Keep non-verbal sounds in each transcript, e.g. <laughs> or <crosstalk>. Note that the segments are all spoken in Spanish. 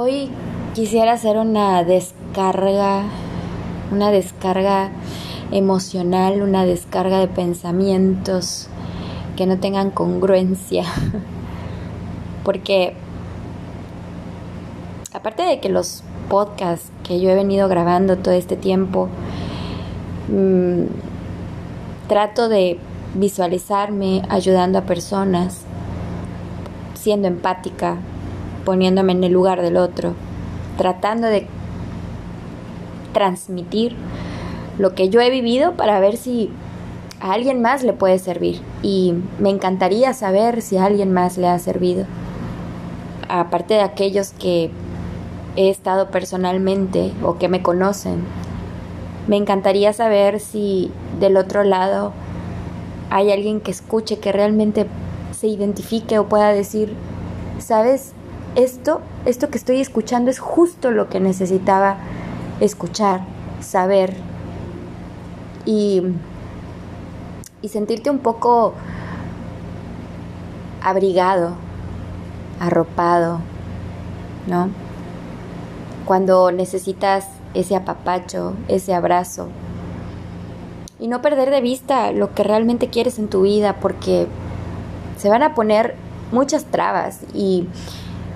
Hoy quisiera hacer una descarga, una descarga emocional, una descarga de pensamientos que no tengan congruencia. <laughs> Porque aparte de que los podcasts que yo he venido grabando todo este tiempo, mmm, trato de visualizarme ayudando a personas, siendo empática, poniéndome en el lugar del otro, tratando de transmitir lo que yo he vivido para ver si a alguien más le puede servir. Y me encantaría saber si a alguien más le ha servido. Aparte de aquellos que he estado personalmente o que me conocen, me encantaría saber si del otro lado hay alguien que escuche, que realmente se identifique o pueda decir, sabes, esto, esto que estoy escuchando es justo lo que necesitaba escuchar, saber y, y sentirte un poco abrigado, arropado, ¿no? Cuando necesitas ese apapacho, ese abrazo. Y no perder de vista lo que realmente quieres en tu vida porque se van a poner muchas trabas y,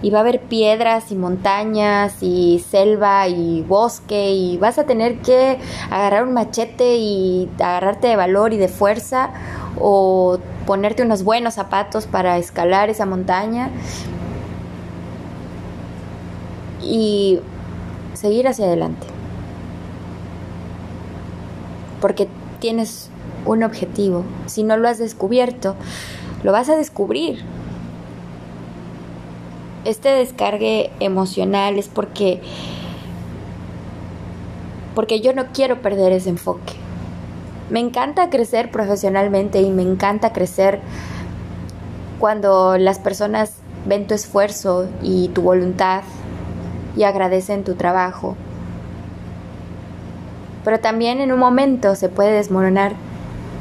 y va a haber piedras y montañas y selva y bosque y vas a tener que agarrar un machete y agarrarte de valor y de fuerza o ponerte unos buenos zapatos para escalar esa montaña y seguir hacia adelante. Porque tienes un objetivo. Si no lo has descubierto, lo vas a descubrir. Este descargue emocional es porque porque yo no quiero perder ese enfoque. Me encanta crecer profesionalmente y me encanta crecer cuando las personas ven tu esfuerzo y tu voluntad y agradecen tu trabajo. Pero también en un momento se puede desmoronar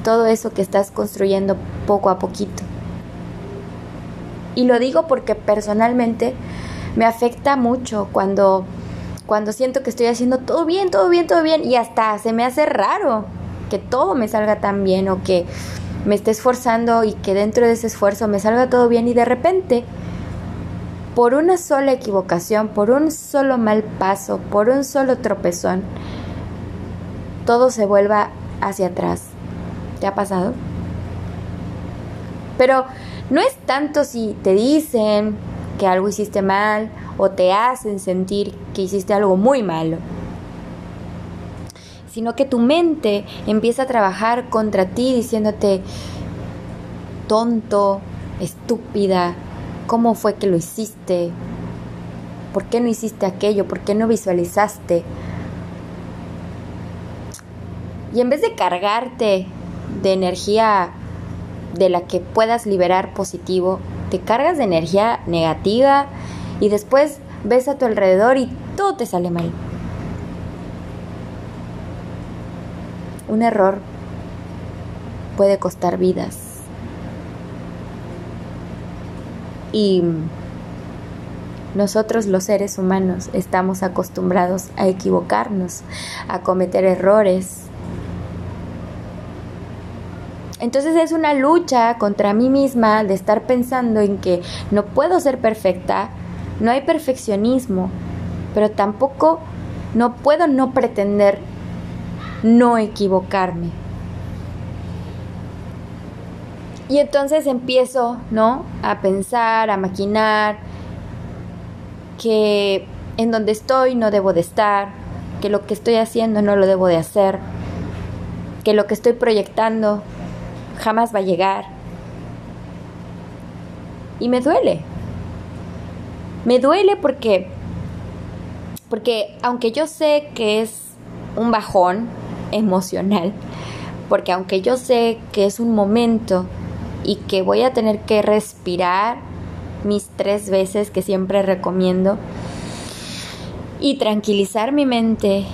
todo eso que estás construyendo poco a poquito. Y lo digo porque personalmente me afecta mucho cuando cuando siento que estoy haciendo todo bien, todo bien, todo bien y hasta se me hace raro que todo me salga tan bien o que me esté esforzando y que dentro de ese esfuerzo me salga todo bien y de repente por una sola equivocación, por un solo mal paso, por un solo tropezón, todo se vuelva hacia atrás. ¿Te ha pasado? Pero no es tanto si te dicen que algo hiciste mal o te hacen sentir que hiciste algo muy malo, sino que tu mente empieza a trabajar contra ti diciéndote tonto, estúpida, ¿Cómo fue que lo hiciste? ¿Por qué no hiciste aquello? ¿Por qué no visualizaste? Y en vez de cargarte de energía de la que puedas liberar positivo, te cargas de energía negativa y después ves a tu alrededor y todo te sale mal. Un error puede costar vidas. Y nosotros los seres humanos estamos acostumbrados a equivocarnos, a cometer errores. Entonces es una lucha contra mí misma de estar pensando en que no puedo ser perfecta, no hay perfeccionismo, pero tampoco no puedo no pretender no equivocarme. Y entonces empiezo, ¿no? A pensar, a maquinar que en donde estoy no debo de estar, que lo que estoy haciendo no lo debo de hacer, que lo que estoy proyectando jamás va a llegar. Y me duele. Me duele porque porque aunque yo sé que es un bajón emocional, porque aunque yo sé que es un momento y que voy a tener que respirar mis tres veces que siempre recomiendo y tranquilizar mi mente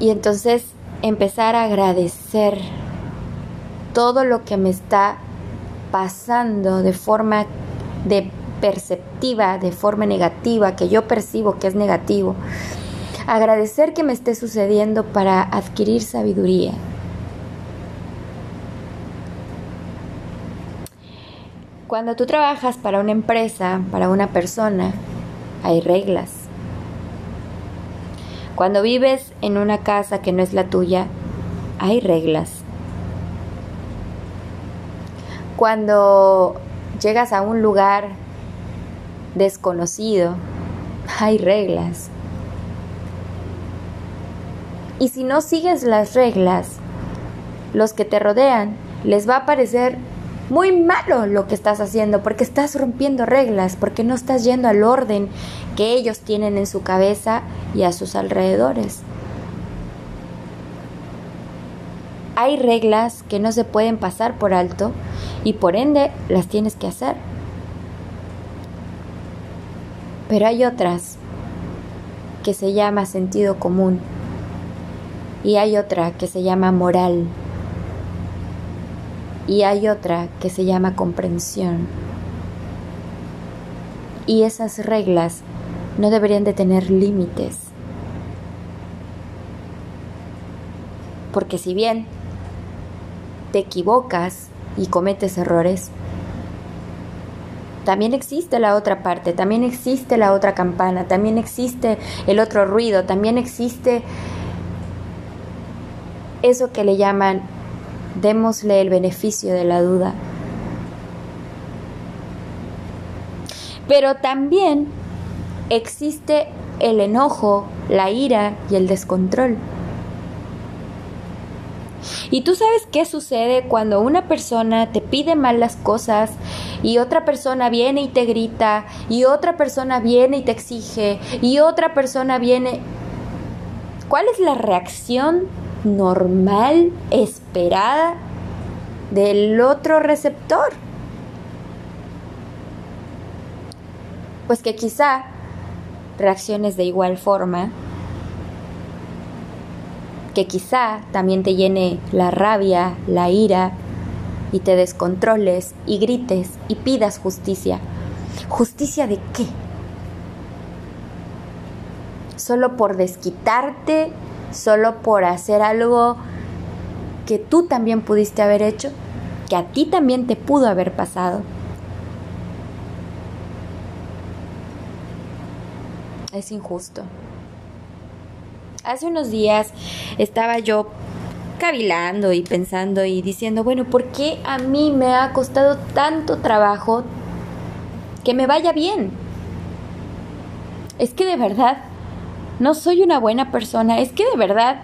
y entonces empezar a agradecer todo lo que me está pasando de forma de perceptiva de forma negativa, que yo percibo que es negativo. Agradecer que me esté sucediendo para adquirir sabiduría. Cuando tú trabajas para una empresa, para una persona, hay reglas. Cuando vives en una casa que no es la tuya, hay reglas. Cuando llegas a un lugar desconocido, hay reglas. Y si no sigues las reglas, los que te rodean les va a parecer muy malo lo que estás haciendo porque estás rompiendo reglas, porque no estás yendo al orden que ellos tienen en su cabeza y a sus alrededores. Hay reglas que no se pueden pasar por alto y por ende las tienes que hacer. Pero hay otras que se llama sentido común y hay otra que se llama moral y hay otra que se llama comprensión. Y esas reglas no deberían de tener límites. Porque si bien te equivocas y cometes errores, también existe la otra parte, también existe la otra campana, también existe el otro ruido, también existe eso que le llaman démosle el beneficio de la duda. Pero también existe el enojo, la ira y el descontrol. Y tú sabes qué sucede cuando una persona te pide mal las cosas y otra persona viene y te grita y otra persona viene y te exige y otra persona viene... ¿Cuál es la reacción normal, esperada del otro receptor. Pues que quizá reacciones de igual forma, que quizá también te llene la rabia, la ira, y te descontroles y grites y pidas justicia. ¿Justicia de qué? Solo por desquitarte solo por hacer algo que tú también pudiste haber hecho, que a ti también te pudo haber pasado. Es injusto. Hace unos días estaba yo cavilando y pensando y diciendo, bueno, ¿por qué a mí me ha costado tanto trabajo que me vaya bien? Es que de verdad no soy una buena persona, es que de verdad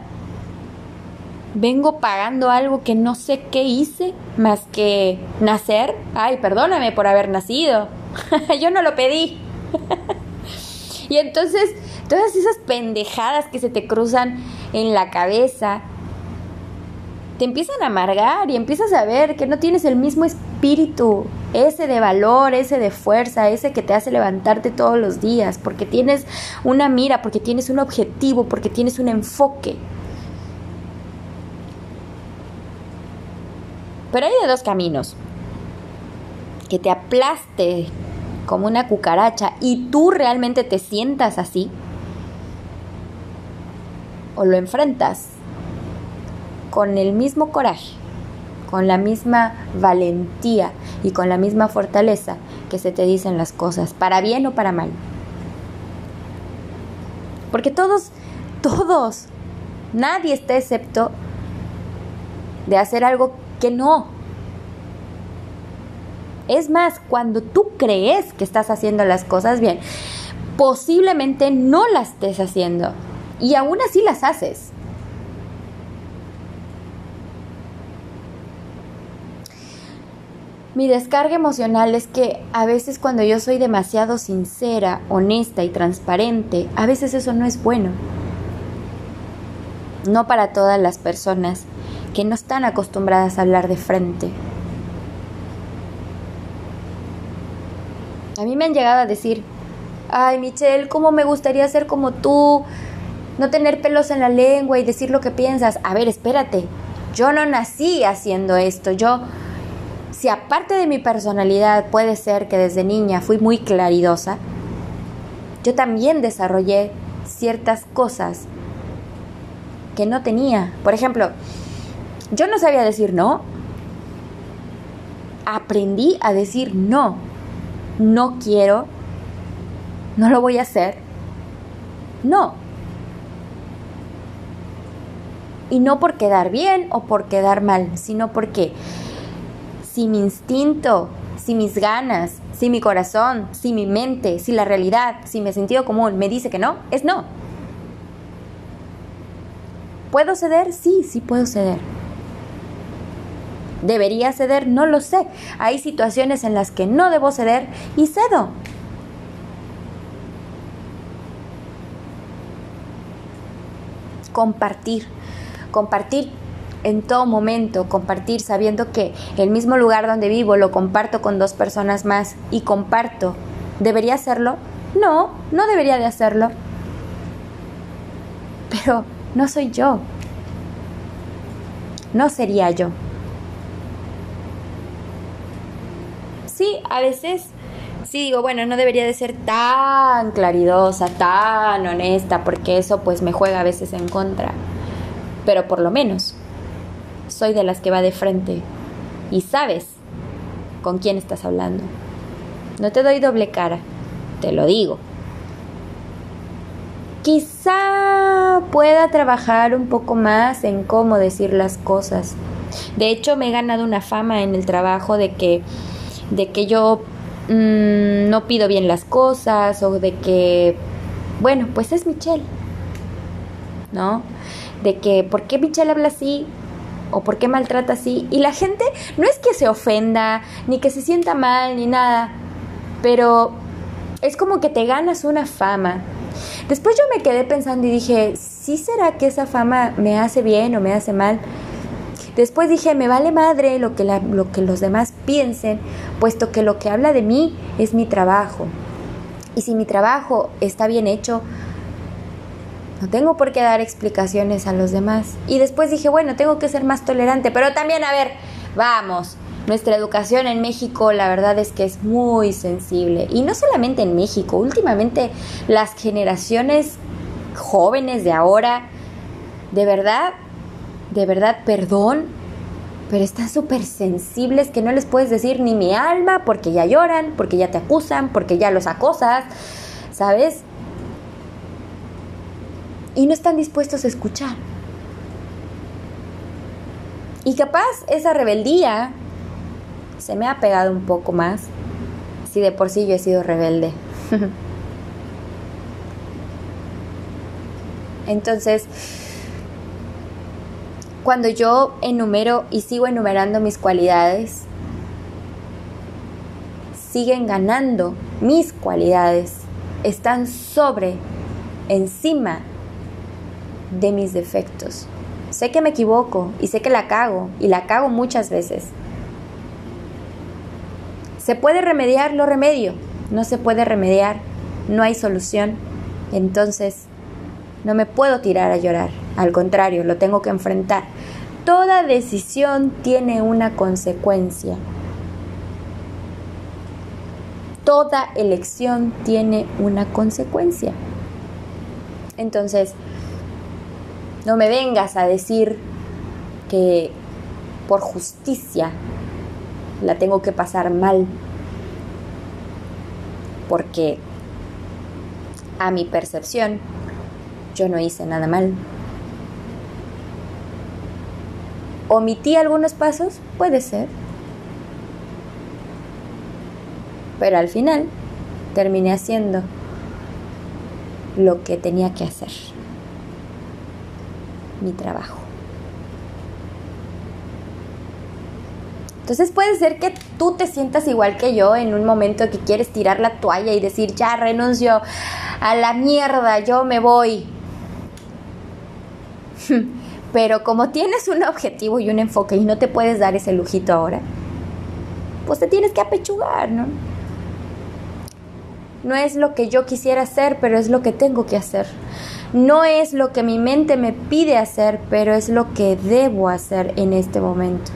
vengo pagando algo que no sé qué hice más que nacer. Ay, perdóname por haber nacido. <laughs> Yo no lo pedí. <laughs> y entonces, todas esas pendejadas que se te cruzan en la cabeza, te empiezan a amargar y empiezas a ver que no tienes el mismo espíritu, ese de valor, ese de fuerza, ese que te hace levantarte todos los días, porque tienes una mira, porque tienes un objetivo, porque tienes un enfoque. Pero hay de dos caminos. Que te aplaste como una cucaracha y tú realmente te sientas así. O lo enfrentas con el mismo coraje, con la misma valentía y con la misma fortaleza que se te dicen las cosas, para bien o para mal. Porque todos, todos, nadie está excepto de hacer algo que no. Es más, cuando tú crees que estás haciendo las cosas bien, posiblemente no las estés haciendo y aún así las haces. Mi descarga emocional es que a veces cuando yo soy demasiado sincera, honesta y transparente, a veces eso no es bueno. No para todas las personas que no están acostumbradas a hablar de frente. Me han llegado a decir, ay Michelle, ¿cómo me gustaría ser como tú? No tener pelos en la lengua y decir lo que piensas. A ver, espérate, yo no nací haciendo esto, yo si aparte de mi personalidad puede ser que desde niña fui muy claridosa, yo también desarrollé ciertas cosas que no tenía. Por ejemplo, yo no sabía decir no. Aprendí a decir no. No quiero. No lo voy a hacer. No. Y no por quedar bien o por quedar mal, sino porque si mi instinto, si mis ganas, si mi corazón, si mi mente, si la realidad, si mi sentido común me dice que no, es no. ¿Puedo ceder? Sí, sí puedo ceder. ¿Debería ceder? No lo sé. Hay situaciones en las que no debo ceder y cedo. Compartir. Compartir en todo momento, compartir sabiendo que el mismo lugar donde vivo lo comparto con dos personas más y comparto. ¿Debería hacerlo? No, no debería de hacerlo. Pero no soy yo. No sería yo. Sí, a veces sí digo, bueno, no debería de ser tan claridosa, tan honesta, porque eso pues me juega a veces en contra. Pero por lo menos soy de las que va de frente y sabes con quién estás hablando. No te doy doble cara, te lo digo. Quizá pueda trabajar un poco más en cómo decir las cosas. De hecho, me he ganado una fama en el trabajo de que, de que yo mm, no pido bien las cosas o de que, bueno, pues es Michelle. ¿No? De que, ¿por qué Michelle habla así? o por qué maltrata así. Y la gente no es que se ofenda, ni que se sienta mal, ni nada, pero es como que te ganas una fama. Después yo me quedé pensando y dije, ¿sí será que esa fama me hace bien o me hace mal? Después dije, me vale madre lo que, lo que los demás piensen, puesto que lo que habla de mí es mi trabajo. Y si mi trabajo está bien hecho, no tengo por qué dar explicaciones a los demás. Y después dije, bueno, tengo que ser más tolerante, pero también, a ver, vamos, nuestra educación en México la verdad es que es muy sensible. Y no solamente en México, últimamente las generaciones jóvenes de ahora, de verdad, de verdad, perdón, pero están súper sensibles que no les puedes decir ni mi alma porque ya lloran, porque ya te acusan, porque ya los acosas, ¿sabes? y no están dispuestos a escuchar. Y capaz esa rebeldía se me ha pegado un poco más si de por sí yo he sido rebelde. <laughs> Entonces, cuando yo enumero y sigo enumerando mis cualidades, siguen ganando mis cualidades, están sobre, encima de mis defectos. Sé que me equivoco y sé que la cago y la cago muchas veces. ¿Se puede remediar? Lo remedio. No se puede remediar. No hay solución. Entonces, no me puedo tirar a llorar. Al contrario, lo tengo que enfrentar. Toda decisión tiene una consecuencia. Toda elección tiene una consecuencia. Entonces, no me vengas a decir que por justicia la tengo que pasar mal. Porque a mi percepción yo no hice nada mal. ¿Omití algunos pasos? Puede ser. Pero al final terminé haciendo lo que tenía que hacer mi trabajo. Entonces puede ser que tú te sientas igual que yo en un momento que quieres tirar la toalla y decir, ya renuncio a la mierda, yo me voy. <laughs> <laughs> Pero como tienes un objetivo y un enfoque y no te puedes dar ese lujito ahora, pues te tienes que apechugar, ¿no? No es lo que yo quisiera hacer, pero es lo que tengo que hacer. No es lo que mi mente me pide hacer, pero es lo que debo hacer en este momento.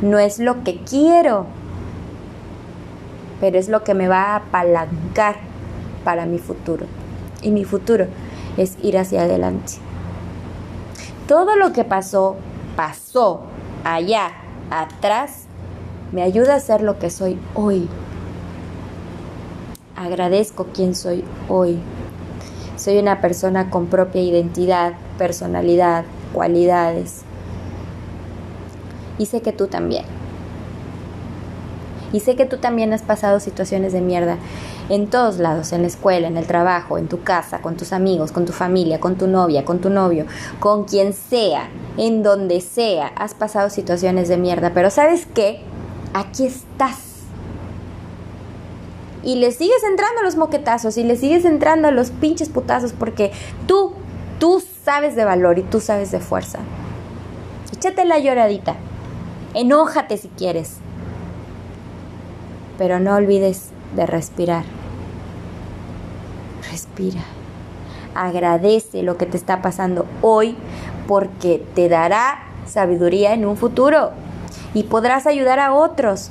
No es lo que quiero, pero es lo que me va a apalancar para mi futuro. Y mi futuro es ir hacia adelante. Todo lo que pasó, pasó allá, atrás, me ayuda a ser lo que soy hoy. Agradezco quién soy hoy. Soy una persona con propia identidad, personalidad, cualidades. Y sé que tú también. Y sé que tú también has pasado situaciones de mierda en todos lados, en la escuela, en el trabajo, en tu casa, con tus amigos, con tu familia, con tu novia, con tu novio, con quien sea, en donde sea, has pasado situaciones de mierda. Pero ¿sabes qué? Aquí estás. Y le sigues entrando a los moquetazos y le sigues entrando a los pinches putazos porque tú, tú sabes de valor y tú sabes de fuerza. Échate la lloradita. Enójate si quieres. Pero no olvides de respirar. Respira. Agradece lo que te está pasando hoy porque te dará sabiduría en un futuro y podrás ayudar a otros.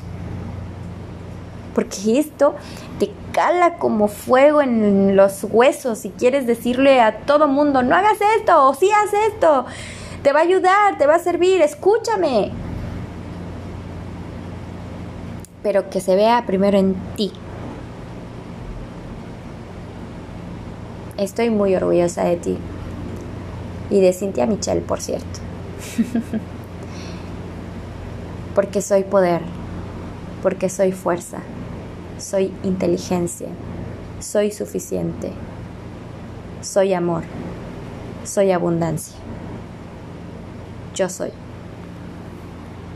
Porque esto te cala como fuego en los huesos y quieres decirle a todo mundo, no hagas esto o sí haz esto. Te va a ayudar, te va a servir, escúchame. Pero que se vea primero en ti. Estoy muy orgullosa de ti. Y de Cintia Michelle, por cierto. <laughs> porque soy poder, porque soy fuerza, soy inteligencia, soy suficiente, soy amor, soy abundancia. Yo soy.